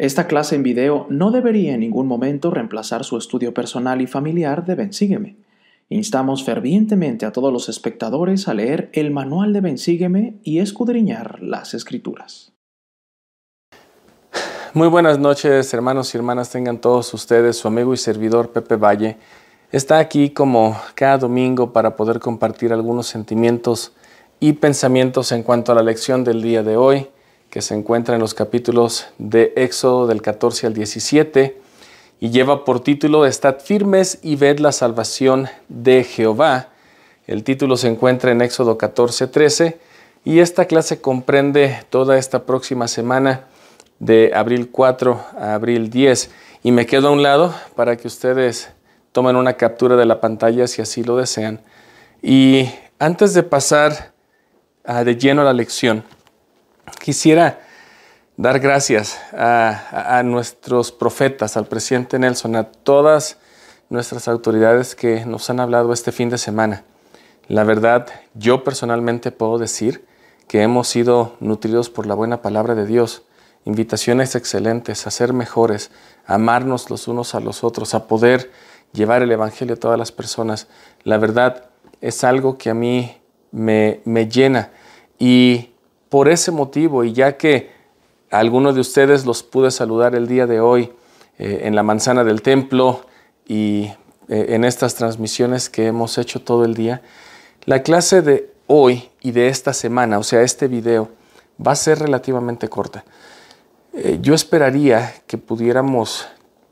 Esta clase en video no debería en ningún momento reemplazar su estudio personal y familiar de Bensígueme. Instamos fervientemente a todos los espectadores a leer el manual de Bensígueme y escudriñar las escrituras. Muy buenas noches, hermanos y hermanas, tengan todos ustedes. Su amigo y servidor Pepe Valle está aquí como cada domingo para poder compartir algunos sentimientos y pensamientos en cuanto a la lección del día de hoy, que se encuentra en los capítulos de Éxodo del 14 al 17 y lleva por título Estad firmes y ved la salvación de Jehová. El título se encuentra en Éxodo 14, 13 y esta clase comprende toda esta próxima semana de abril 4 a abril 10 y me quedo a un lado para que ustedes tomen una captura de la pantalla si así lo desean. Y antes de pasar de lleno a la lección, quisiera dar gracias a, nuestros profetas, al presidente Nelson, a todas nuestras autoridades que nos han hablado este fin de semana. La verdad, yo personalmente puedo decir que hemos sido nutridos por la buena palabra de Dios. Invitaciones excelentes a ser mejores, a amarnos los unos a los otros, a poder llevar el Evangelio a todas las personas. La verdad es algo que a mí me, me llena. Y por ese motivo, y ya que algunos de ustedes los pude saludar el día de hoy eh, en la manzana del templo y eh, en estas transmisiones que hemos hecho todo el día. La clase de hoy y de esta semana, o sea, este video, va a ser relativamente corta. Eh, yo esperaría que pudiéramos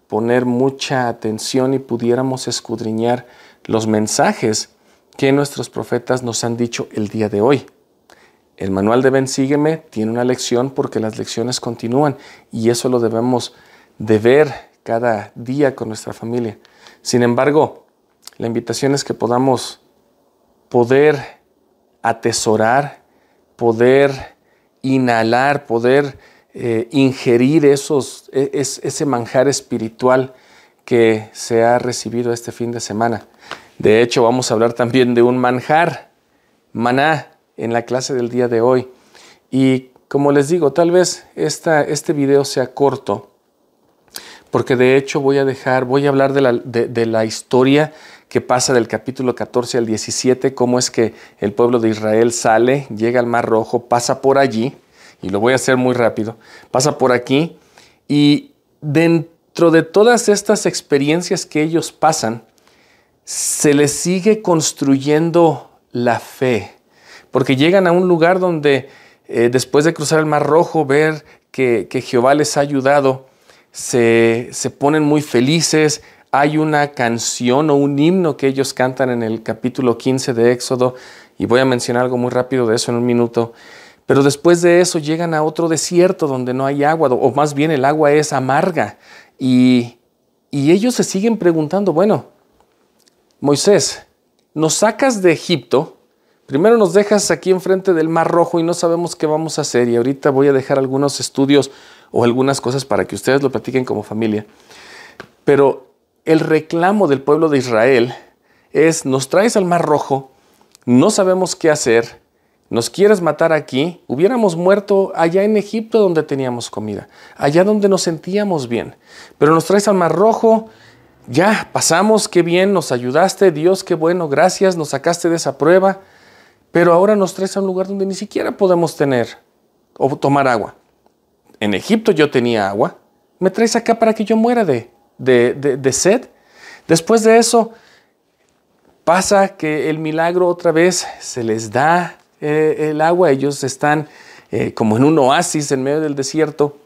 poner mucha atención y pudiéramos escudriñar los mensajes que nuestros profetas nos han dicho el día de hoy. El manual de Ven Sígueme tiene una lección porque las lecciones continúan y eso lo debemos de ver cada día con nuestra familia. Sin embargo, la invitación es que podamos poder atesorar, poder inhalar, poder eh, ingerir esos, e, ese manjar espiritual que se ha recibido este fin de semana. De hecho, vamos a hablar también de un manjar, maná, en la clase del día de hoy. Y como les digo, tal vez esta, este video sea corto, porque de hecho voy a dejar, voy a hablar de la, de, la historia que pasa del capítulo 14 al 17, cómo es que el pueblo de Israel sale, llega al Mar Rojo, pasa por allí, y lo voy a hacer muy rápido, pasa por aquí, y dentro de todas estas experiencias que ellos pasan, se les sigue construyendo la fe porque llegan a un lugar donde eh, después de cruzar el Mar Rojo, ver que, Jehová les ha ayudado, se, ponen muy felices. Hay una canción o un himno que ellos cantan en el capítulo 15 de Éxodo, y voy a mencionar algo muy rápido de eso en un minuto. Pero después de eso llegan a otro desierto donde no hay agua, o más bien el agua es amarga. Y, y ellos se siguen preguntando, bueno, Moisés, nos sacas de Egipto, Primero nos dejas aquí enfrente del Mar Rojo y no sabemos qué vamos a hacer. Y ahorita voy a dejar algunos estudios o algunas cosas para que ustedes lo platiquen como familia. Pero el reclamo del pueblo de Israel es, nos traes al Mar Rojo, no sabemos qué hacer, nos quieres matar aquí, hubiéramos muerto allá en Egipto donde teníamos comida, allá donde nos sentíamos bien. Pero nos traes al Mar Rojo, ya pasamos, qué bien, nos ayudaste, Dios, qué bueno, gracias, nos sacaste de esa prueba pero ahora nos traes a un lugar donde ni siquiera podemos tener o tomar agua. En Egipto yo tenía agua, me traes acá para que yo muera de, de, sed. Después de eso, pasa que el milagro otra vez se les da eh, el agua, ellos están eh, como en un oasis en medio del desierto.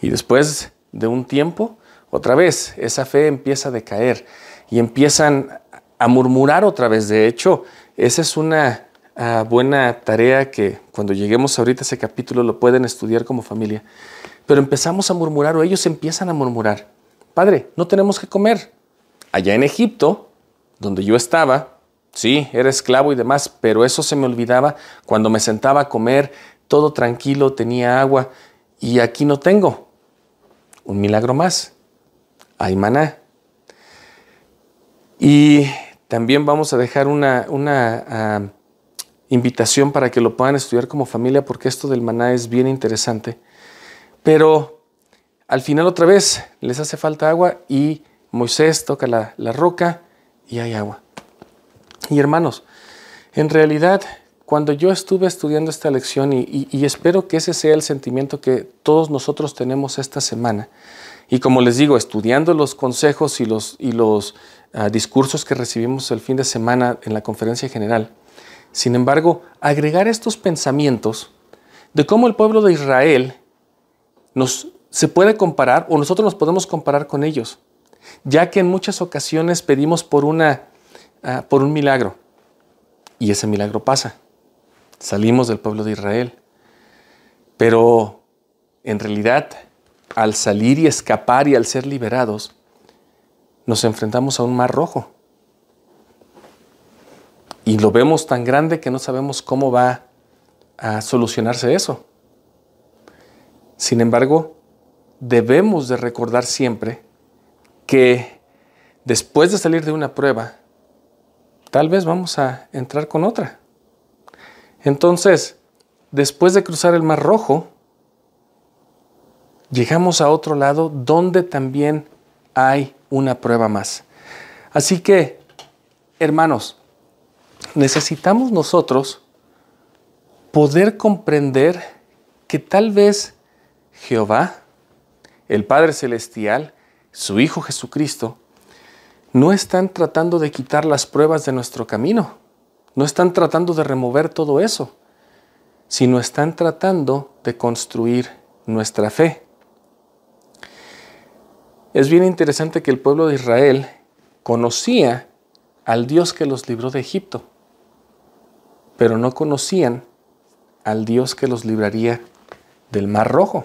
Y después de un tiempo, otra vez esa fe empieza a decaer y empiezan a murmurar otra vez. De hecho, esa es una ah, buena tarea que cuando lleguemos ahorita a ese capítulo lo pueden estudiar como familia. Pero empezamos a murmurar o ellos empiezan a murmurar. Padre, no tenemos que comer. Allá en Egipto, donde yo estaba, sí, era esclavo y demás, pero eso se me olvidaba cuando me sentaba a comer, todo tranquilo, tenía agua, y aquí no tengo. Un milagro más. Hay maná. Y también vamos a dejar una, ah, invitación para que lo puedan estudiar como familia porque esto del maná es bien interesante. Pero al final otra vez les hace falta agua y Moisés toca la, roca y hay agua. Y hermanos, en realidad, cuando yo estuve estudiando esta lección, y, espero que ese sea el sentimiento que todos nosotros tenemos esta semana, y como les digo, estudiando los consejos y los, y los discursos que recibimos el fin de semana en la conferencia general, sin embargo, agregar estos pensamientos de cómo el pueblo de Israel nos, se puede comparar o nosotros nos podemos comparar con ellos, ya que en muchas ocasiones pedimos por, una, ah, por un milagro y ese milagro pasa. Salimos del pueblo de Israel. Pero en realidad, al salir y escapar y al ser liberados, nos enfrentamos a un mar rojo. Y lo vemos tan grande que no sabemos cómo va a solucionarse eso. Sin embargo, debemos de recordar siempre que después de salir de una prueba, tal vez vamos a entrar con otra. Entonces, después de cruzar el Mar Rojo, llegamos a otro lado donde también hay una prueba más. Así que, hermanos, necesitamos nosotros poder comprender que tal vez Jehová, el Padre Celestial, su Hijo Jesucristo, no están tratando de quitar las pruebas de nuestro camino, no están tratando de remover todo eso, sino están tratando de construir nuestra fe. Es bien interesante que el pueblo de Israel conocía al Dios que los libró de Egipto, pero no conocían al Dios que los libraría del Mar Rojo,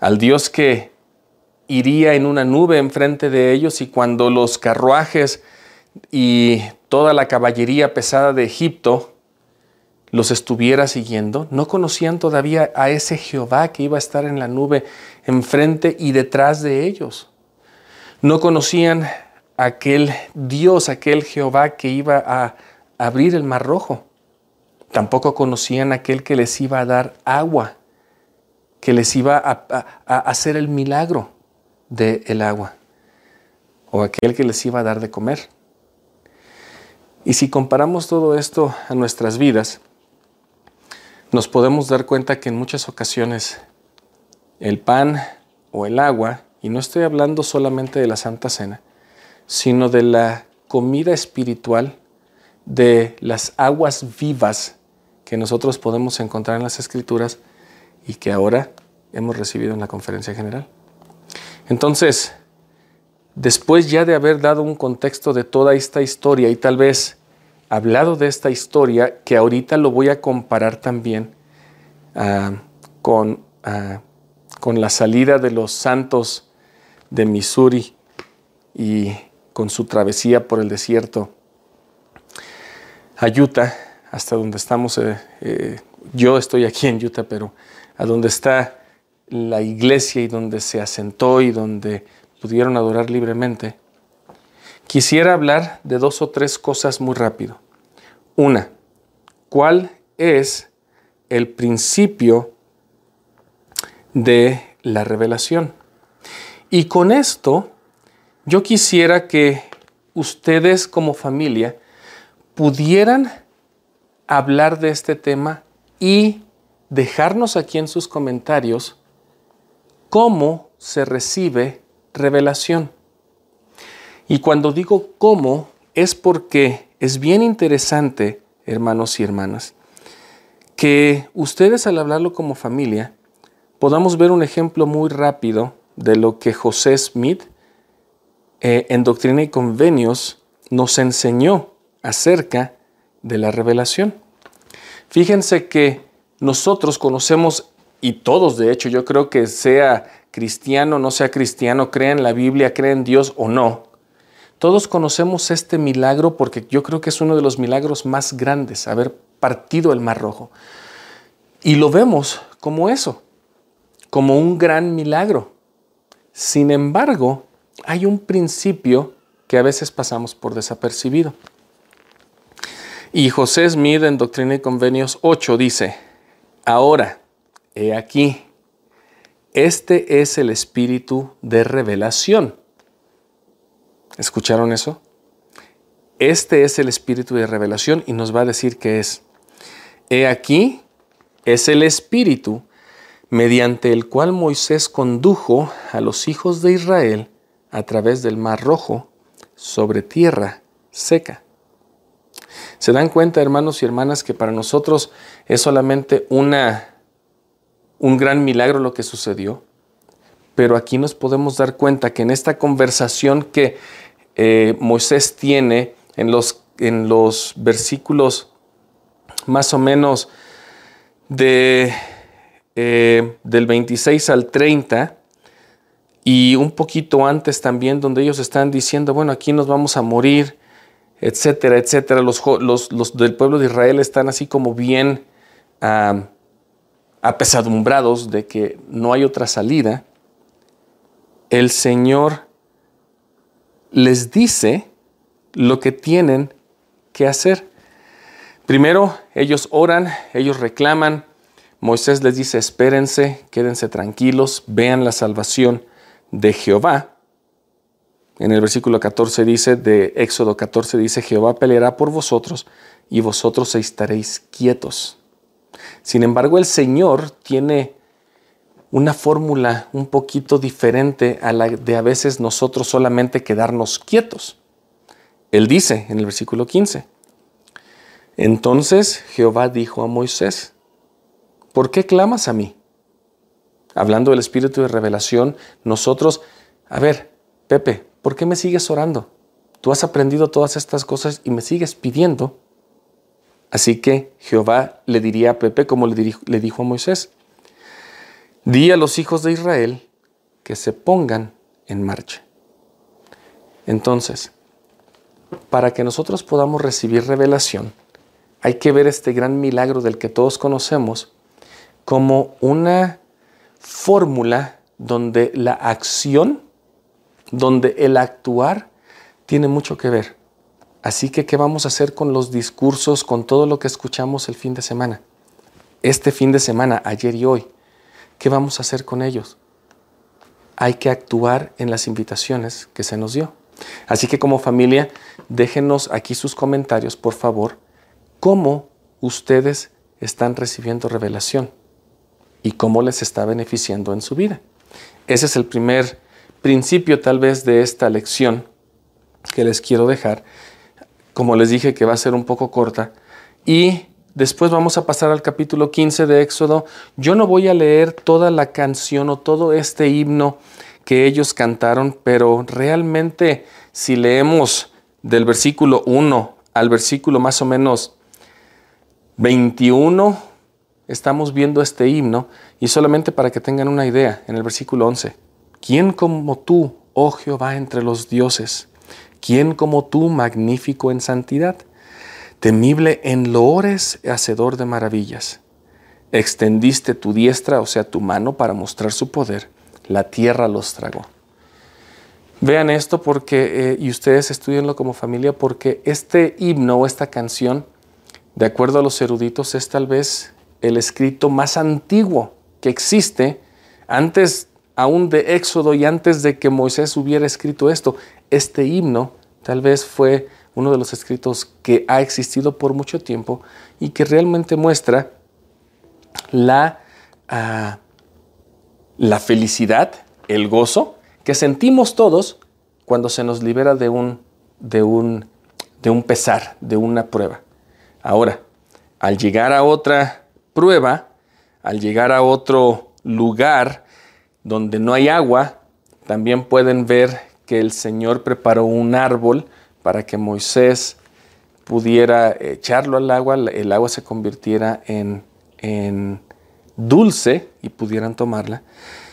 al Dios que iría en una nube enfrente de ellos y cuando los carruajes y toda la caballería pesada de Egipto los estuviera siguiendo, no conocían todavía a ese Jehová que iba a estar en la nube enfrente y detrás de ellos. No conocían aquel Dios, aquel Jehová que iba a abrir el mar rojo. Tampoco conocían aquel que les iba a dar agua, que les iba a, hacer el milagro del el agua o aquel que les iba a dar de comer. Y si comparamos todo esto a nuestras vidas, nos podemos dar cuenta que en muchas ocasiones el pan o el agua, y no estoy hablando solamente de la Santa Cena, sino de la comida espiritual, de las aguas vivas que nosotros podemos encontrar en las Escrituras y que ahora hemos recibido en la conferencia general. Entonces, después ya de haber dado un contexto de toda esta historia y tal vez hablado de esta historia, que ahorita lo voy a comparar también ah, con, ah, con la salida de los santos de Missouri y con su travesía por el desierto a Utah, hasta donde estamos, eh, eh, yo estoy aquí en Utah, pero a donde está la iglesia y donde se asentó y donde pudieron adorar libremente, quisiera hablar de dos o tres cosas muy rápido. Una, ¿cuál es el principio de la revelación? Y con esto, yo quisiera que ustedes como familia pudieran hablar de este tema y dejarnos aquí en sus comentarios cómo se recibe revelación. Y cuando digo cómo, es porque es bien interesante, hermanos y hermanas, que ustedes al hablarlo como familia podamos ver un ejemplo muy rápido de lo que José Smith eh, en Doctrina y Convenios nos enseñó acerca de la revelación. Fíjense que nosotros conocemos y todos de hecho, yo creo que sea cristiano, no sea cristiano, crea en la Biblia, cree en Dios o no, todos conocemos este milagro porque yo creo que es uno de los milagros más grandes, haber partido el Mar Rojo. Y lo vemos como eso, como un gran milagro. Sin embargo, hay un principio que a veces pasamos por desapercibido. Y José Smith en Doctrina y Convenios 8 dice, ahora, he aquí, este es el espíritu de revelación. ¿Escucharon eso? Este es el espíritu de revelación y nos va a decir que es. He aquí, es el espíritu mediante el cual Moisés condujo a los hijos de Israel a través del mar rojo sobre tierra seca. ¿Se dan cuenta, hermanos y hermanas, que para nosotros es solamente una, un gran milagro lo que sucedió? Pero aquí nos podemos dar cuenta que en esta conversación que eh, Moisés tiene en los, en los versículos más o menos de, eh, del 26 al 30, y un poquito antes también donde ellos están diciendo, bueno, aquí nos vamos a morir, etcétera, etcétera. Los, los, del pueblo de Israel están así como bien apesadumbrados de que no hay otra salida. El Señor les dice lo que tienen que hacer. Primero, ellos oran, ellos reclaman. Moisés les dice, espérense, quédense tranquilos, vean la salvación de Jehová. En el versículo 14 dice, de Éxodo 14 dice, Jehová peleará por vosotros y vosotros estaréis quietos. Sin embargo, el Señor tiene una fórmula un poquito diferente a la de a veces nosotros solamente quedarnos quietos. Él dice en el versículo 15, entonces Jehová dijo a Moisés, ¿por qué clamas a mí? hablando del espíritu de revelación, nosotros, a ver, Pepe, ¿por qué me sigues orando? Tú has aprendido todas estas cosas y me sigues pidiendo. Así que Jehová le diría a Pepe como le, dijo, a Moisés, di a los hijos de Israel que se pongan en marcha. Entonces, para que nosotros podamos recibir revelación, hay que ver este gran milagro del que todos conocemos como una fórmula donde la acción, donde el actuar tiene mucho que ver. Así que, ¿qué vamos a hacer con los discursos, con todo lo que escuchamos el fin de semana? Este fin de semana, ayer y hoy, ¿qué vamos a hacer con ellos? Hay que actuar en las invitaciones que se nos dio. Así que como familia, déjenos aquí sus comentarios, por favor, cómo ustedes están recibiendo revelación y cómo les está beneficiando en su vida. Ese es el primer principio tal vez de esta lección que les quiero dejar. Como les dije que va a ser un poco corta. Y después vamos a pasar al capítulo 15 de Éxodo. Yo no voy a leer toda la canción o todo este himno que ellos cantaron, pero realmente si leemos del versículo 1 al versículo más o menos 21 estamos viendo este himno y solamente para que tengan una idea, en el versículo 11, ¿quién como tú, oh Jehová, entre los dioses? ¿Quién como tú, magnífico en santidad? Temible en loores, hacedor de maravillas. Extendiste tu diestra, o sea, tu mano, para mostrar su poder. La tierra los tragó. Vean esto porque, eh, y ustedes estudienlo como familia, porque este himno o esta canción, de acuerdo a los eruditos, es tal vez el escrito más antiguo que existe, antes aún de Éxodo y antes de que Moisés hubiera escrito esto. Este himno tal vez fue uno de los escritos que ha existido por mucho tiempo y que realmente muestra la, ah, la felicidad, el gozo que sentimos todos cuando se nos libera de un, de un, de un pesar, de una prueba. Ahora, al llegar a otra prueba, al llegar a otro lugar donde no hay agua, también pueden ver que el Señor preparó un árbol para que Moisés pudiera echarlo al agua, el agua se convirtiera en, en dulce y pudieran tomarla.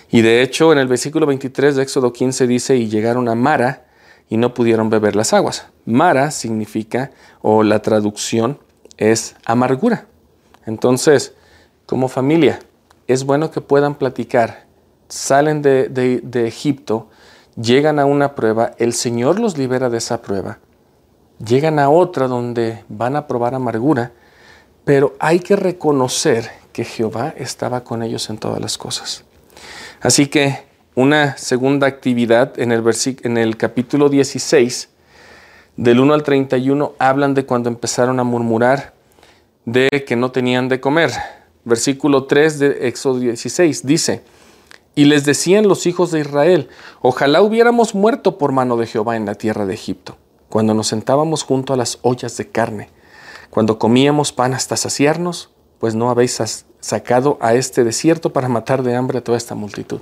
Y de hecho en el versículo 23 de Éxodo 15 dice, y llegaron a Mara y no pudieron beber las aguas. Mara significa, o la traducción es amargura. Entonces, como familia, es bueno que puedan platicar. Salen de, Egipto, llegan a una prueba, el Señor los libera de esa prueba. Llegan a otra donde van a probar amargura, pero hay que reconocer que Jehová estaba con ellos en todas las cosas. Así que una segunda actividad en el, en el capítulo 16, del 1 al 31, hablan de cuando empezaron a murmurar de que no tenían de comer. Versículo 3 de Éxodo 16 dice, y les decían los hijos de Israel, ojalá hubiéramos muerto por mano de Jehová en la tierra de Egipto, cuando nos sentábamos junto a las ollas de carne, cuando comíamos pan hasta saciarnos, pues no habéis sacado a este desierto para matar de hambre a toda esta multitud.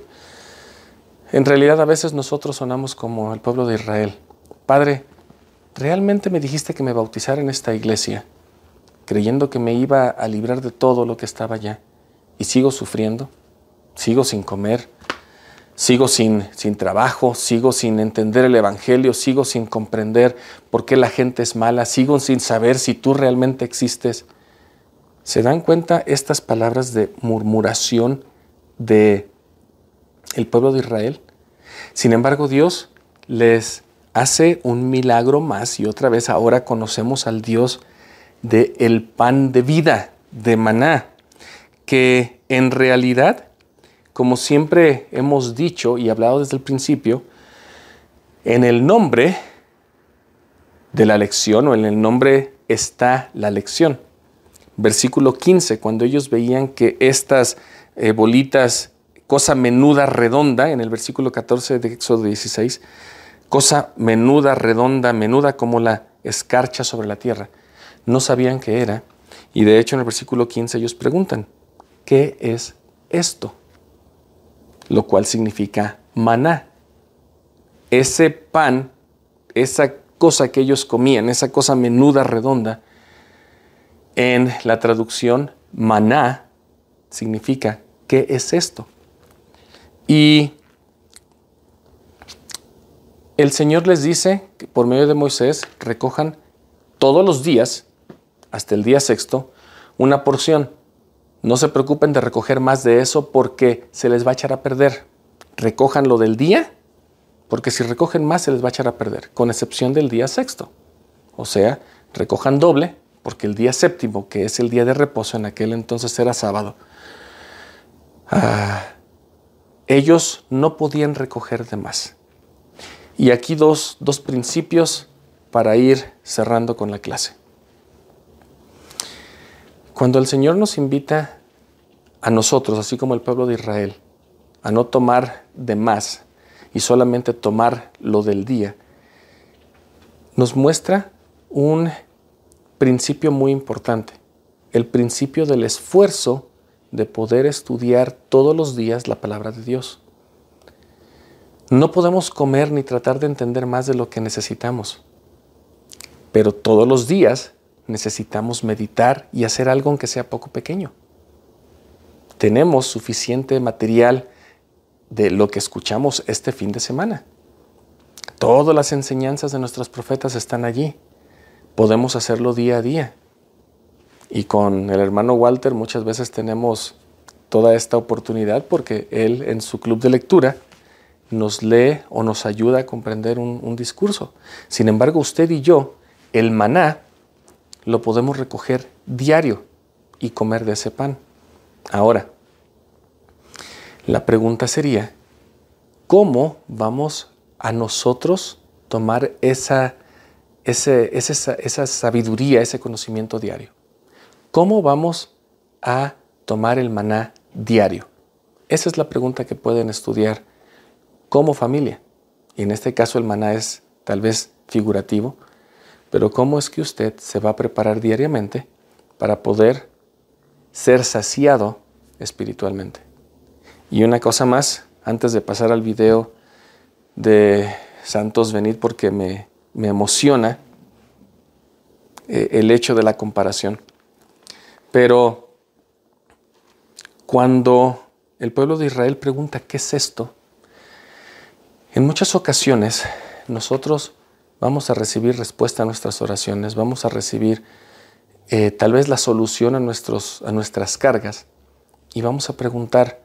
En realidad a veces nosotros sonamos como el pueblo de Israel. Padre, ¿realmente me dijiste que me bautizara en esta iglesia, creyendo que me iba a librar de todo lo que estaba allá, y sigo sufriendo? sigo sin comer, sigo sin, sin trabajo, sigo sin entender el Evangelio, sigo sin comprender por qué la gente es mala, sigo sin saber si tú realmente existes. ¿Se dan cuenta estas palabras de murmuración de el pueblo de Israel? Sin embargo, Dios les hace un milagro más y otra vez ahora conocemos al Dios de el pan de vida, de maná, que en realidad como siempre hemos dicho y hablado desde el principio, en el nombre de la lección o en el nombre está la lección. Versículo 15, cuando ellos veían que estas eh, bolitas, cosa menuda, redonda, en el versículo 14 de Éxodo 16, cosa menuda, redonda, menuda como la escarcha sobre la tierra, no sabían qué era. Y de hecho en el versículo 15 ellos preguntan, ¿qué es esto? lo cual significa maná. Ese pan, esa cosa que ellos comían, esa cosa menuda, redonda, en la traducción maná significa ¿qué es esto? Y el Señor les dice que por medio de Moisés recojan todos los días, hasta el día sexto, una porción no se preocupen de recoger más de eso porque se les va a echar a perder. Recojan lo del día, porque si recogen más se les va a echar a perder, con excepción del día sexto. O sea, recojan doble, porque el día séptimo, que es el día de reposo, en aquel entonces era sábado, ah, ellos no podían recoger de más. Y aquí dos, dos principios para ir cerrando con la clase. Cuando el Señor nos invita a nosotros, así como el pueblo de Israel, a no tomar de más y solamente tomar lo del día, nos muestra un principio muy importante, el principio del esfuerzo de poder estudiar todos los días la palabra de Dios. No podemos comer ni tratar de entender más de lo que necesitamos, pero todos los días necesitamos meditar y hacer algo aunque sea poco pequeño. Tenemos suficiente material de lo que escuchamos este fin de semana. Todas las enseñanzas de nuestros profetas están allí. Podemos hacerlo día a día. Y con el hermano Walter muchas veces tenemos toda esta oportunidad porque él en su club de lectura nos lee o nos ayuda a comprender un, un discurso. Sin embargo, usted y yo, el maná, lo podemos recoger diario y comer de ese pan. Ahora, la pregunta sería, ¿cómo vamos a nosotros tomar esa, esa, sabiduría, ese conocimiento diario? ¿Cómo vamos a tomar el maná diario? Esa es la pregunta que pueden estudiar como familia. Y en este caso el maná es tal vez figurativo, pero ¿cómo es que usted se va a preparar diariamente para poder ser saciado espiritualmente? Y una cosa más, antes de pasar al video de Santos Venid, porque me, emociona eh, el hecho de la comparación. Pero cuando el pueblo de Israel pregunta, ¿qué es esto? En muchas ocasiones nosotros vamos a recibir respuesta a nuestras oraciones, vamos a recibir eh, tal vez la solución a, nuestros, a nuestras cargas y vamos a preguntar,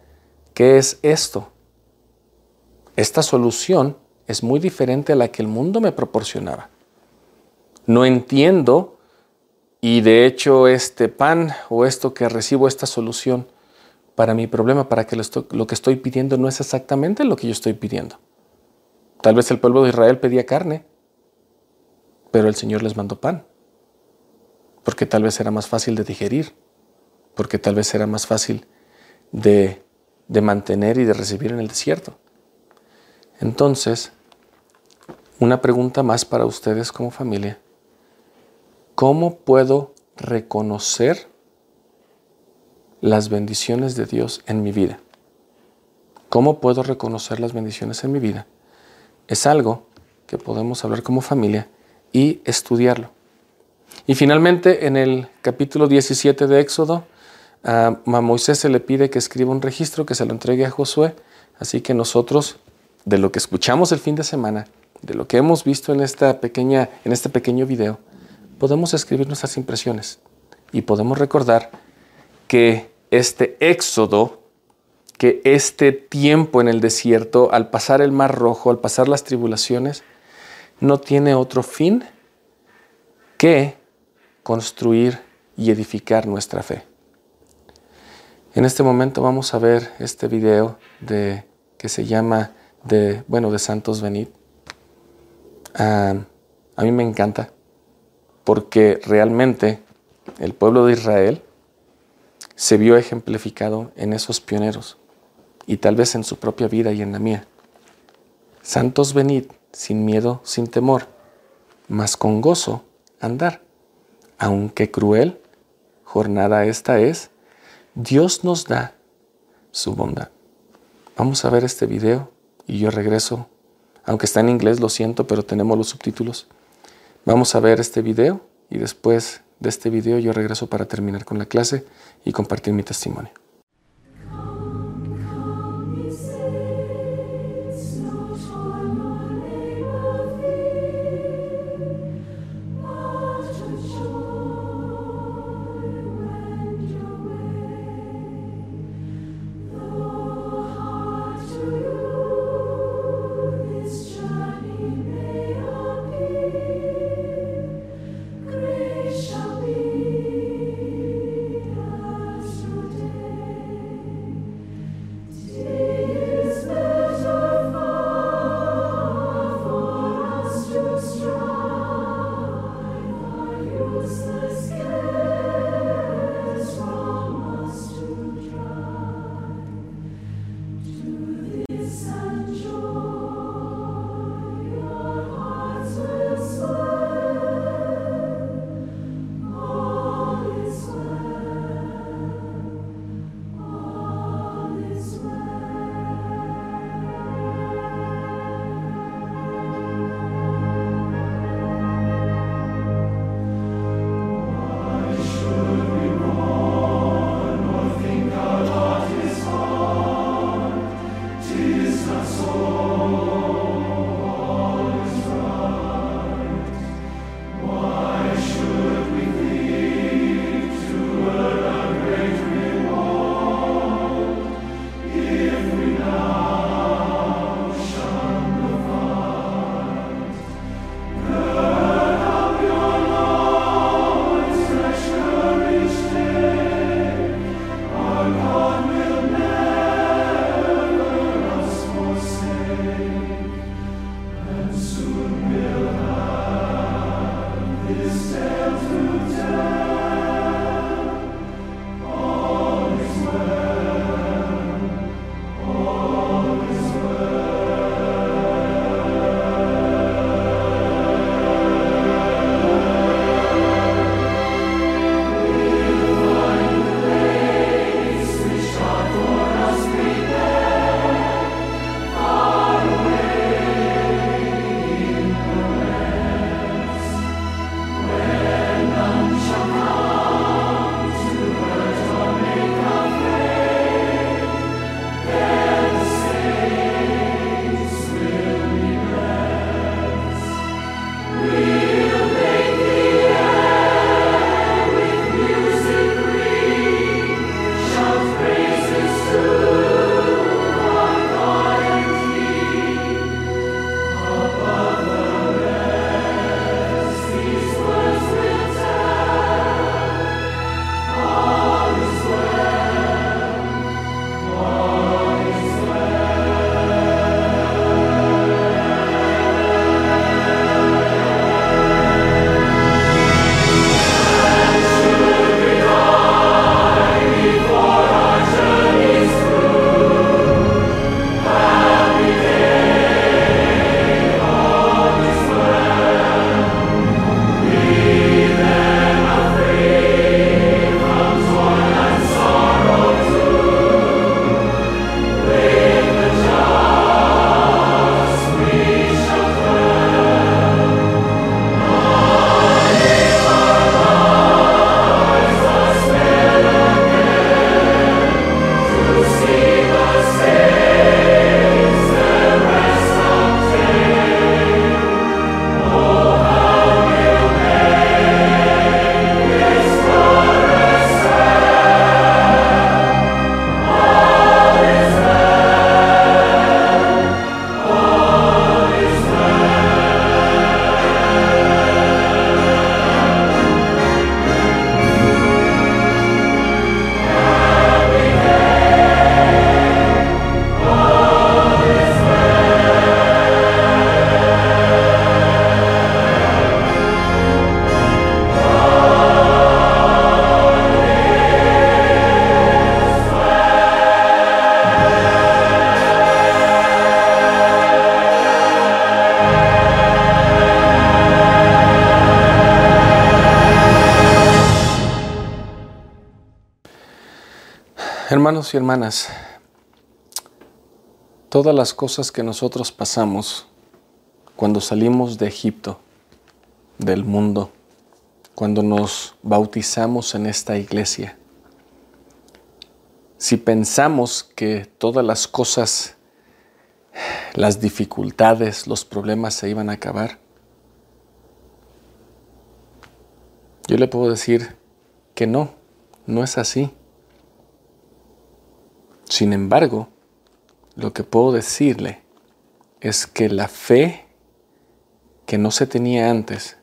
¿qué es esto? Esta solución es muy diferente a la que el mundo me proporcionaba. No entiendo y de hecho este pan o esto que recibo, esta solución, para mi problema, para que lo, que estoy pidiendo no es exactamente lo que yo estoy pidiendo. Tal vez el pueblo de Israel pedía carne, pero el Señor les mandó pan, porque tal vez era más fácil de digerir, porque tal vez era más fácil de, de mantener y de recibir en el desierto. Entonces, una pregunta más para ustedes como familia. ¿Cómo puedo reconocer las bendiciones de Dios en mi vida? ¿Cómo puedo reconocer las bendiciones en mi vida? Es algo que podemos hablar como familia y estudiarlo. Y finalmente, en el capítulo 17 de Éxodo, a Moisés se le pide que escriba un registro que se lo entregue a Josué. Así que nosotros, de lo que escuchamos el fin de semana, de lo que hemos visto en, esta pequeña, en este pequeño video, podemos escribir nuestras impresiones y podemos recordar que este éxodo, que este tiempo en el desierto, al pasar el mar rojo, al pasar las tribulaciones, no tiene otro fin que construir y edificar nuestra fe. En este momento vamos a ver este video de, que se llama de, bueno, de Santos Benit. Ah, a mí me encanta porque realmente el pueblo de Israel se vio ejemplificado en esos pioneros y tal vez en su propia vida y en la mía. Santos venid, sin miedo, sin temor, mas con gozo andar. Aunque cruel jornada esta es, Dios nos da su bondad. Vamos a ver este video y yo regreso, aunque está en inglés, lo siento, pero tenemos los subtítulos. Vamos a ver este video y después de este video yo regreso para terminar con la clase y compartir mi testimonio. Hermanos y hermanas, todas las cosas que nosotros pasamos cuando salimos de Egipto, del mundo, cuando nos bautizamos en esta iglesia, si pensamos que todas las cosas, las dificultades, los problemas se iban a acabar, yo le puedo decir que no, no es así. Sin embargo, lo que puedo decirle es que la fe que no se tenía antes,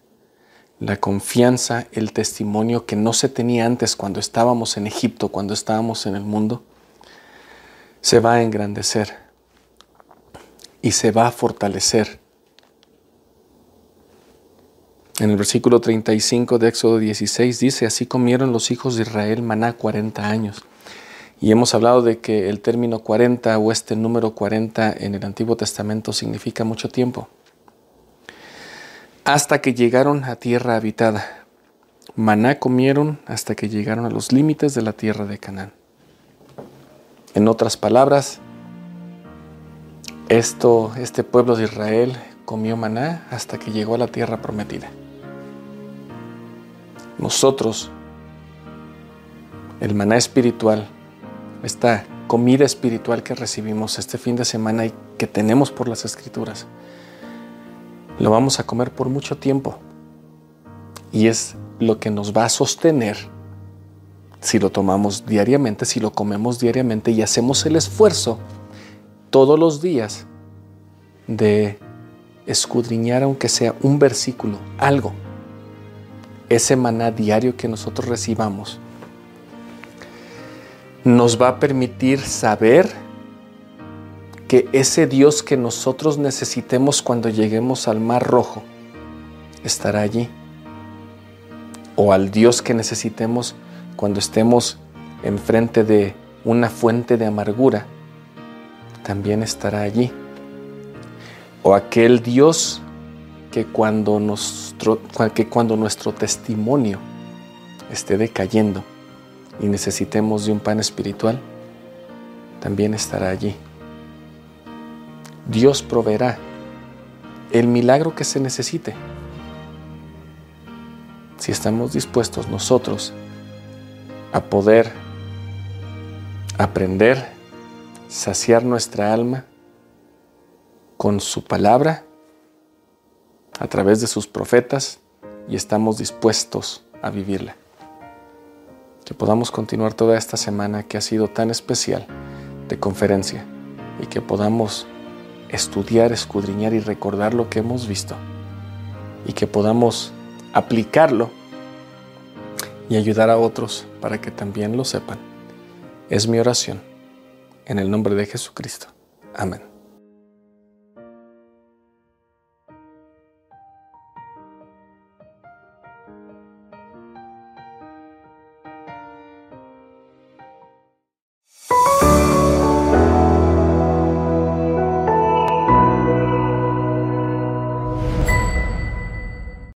la confianza, el testimonio que no se tenía antes cuando estábamos en Egipto, cuando estábamos en el mundo, se va a engrandecer y se va a fortalecer. En el versículo 35 de Éxodo 16 dice, así comieron los hijos de Israel maná 40 años. Y hemos hablado de que el término 40 o este número 40 en el Antiguo Testamento significa mucho tiempo hasta que llegaron a tierra habitada. Maná comieron hasta que llegaron a los límites de la tierra de Canaán. En otras palabras, esto, este pueblo de Israel comió maná hasta que llegó a la tierra prometida. Nosotros, el maná espiritual, esta comida espiritual que recibimos este fin de semana y que tenemos por las escrituras, lo vamos a comer por mucho tiempo. Y es lo que nos va a sostener si lo tomamos diariamente, si lo comemos diariamente y hacemos el esfuerzo todos los días de escudriñar aunque sea un versículo, algo. Ese maná diario que nosotros recibamos nos va a permitir saber que ese Dios que nosotros necesitemos cuando lleguemos al mar rojo estará allí. O al Dios que necesitemos cuando estemos enfrente de una fuente de amargura, también estará allí. O aquel Dios que cuando, nuestro, testimonio esté decayendo y necesitemos de un pan espiritual, también estará allí. Dios proveerá el milagro que se necesite. Si estamos dispuestos nosotros a poder aprender, saciar nuestra alma con su palabra a través de sus profetas y estamos dispuestos a vivirla. Que podamos continuar toda esta semana que ha sido tan especial de conferencia y que podamos estudiar, escudriñar y recordar lo que hemos visto y que podamos aplicarlo y ayudar a otros para que también lo sepan. Es mi oración. En el nombre de Jesucristo. Amén.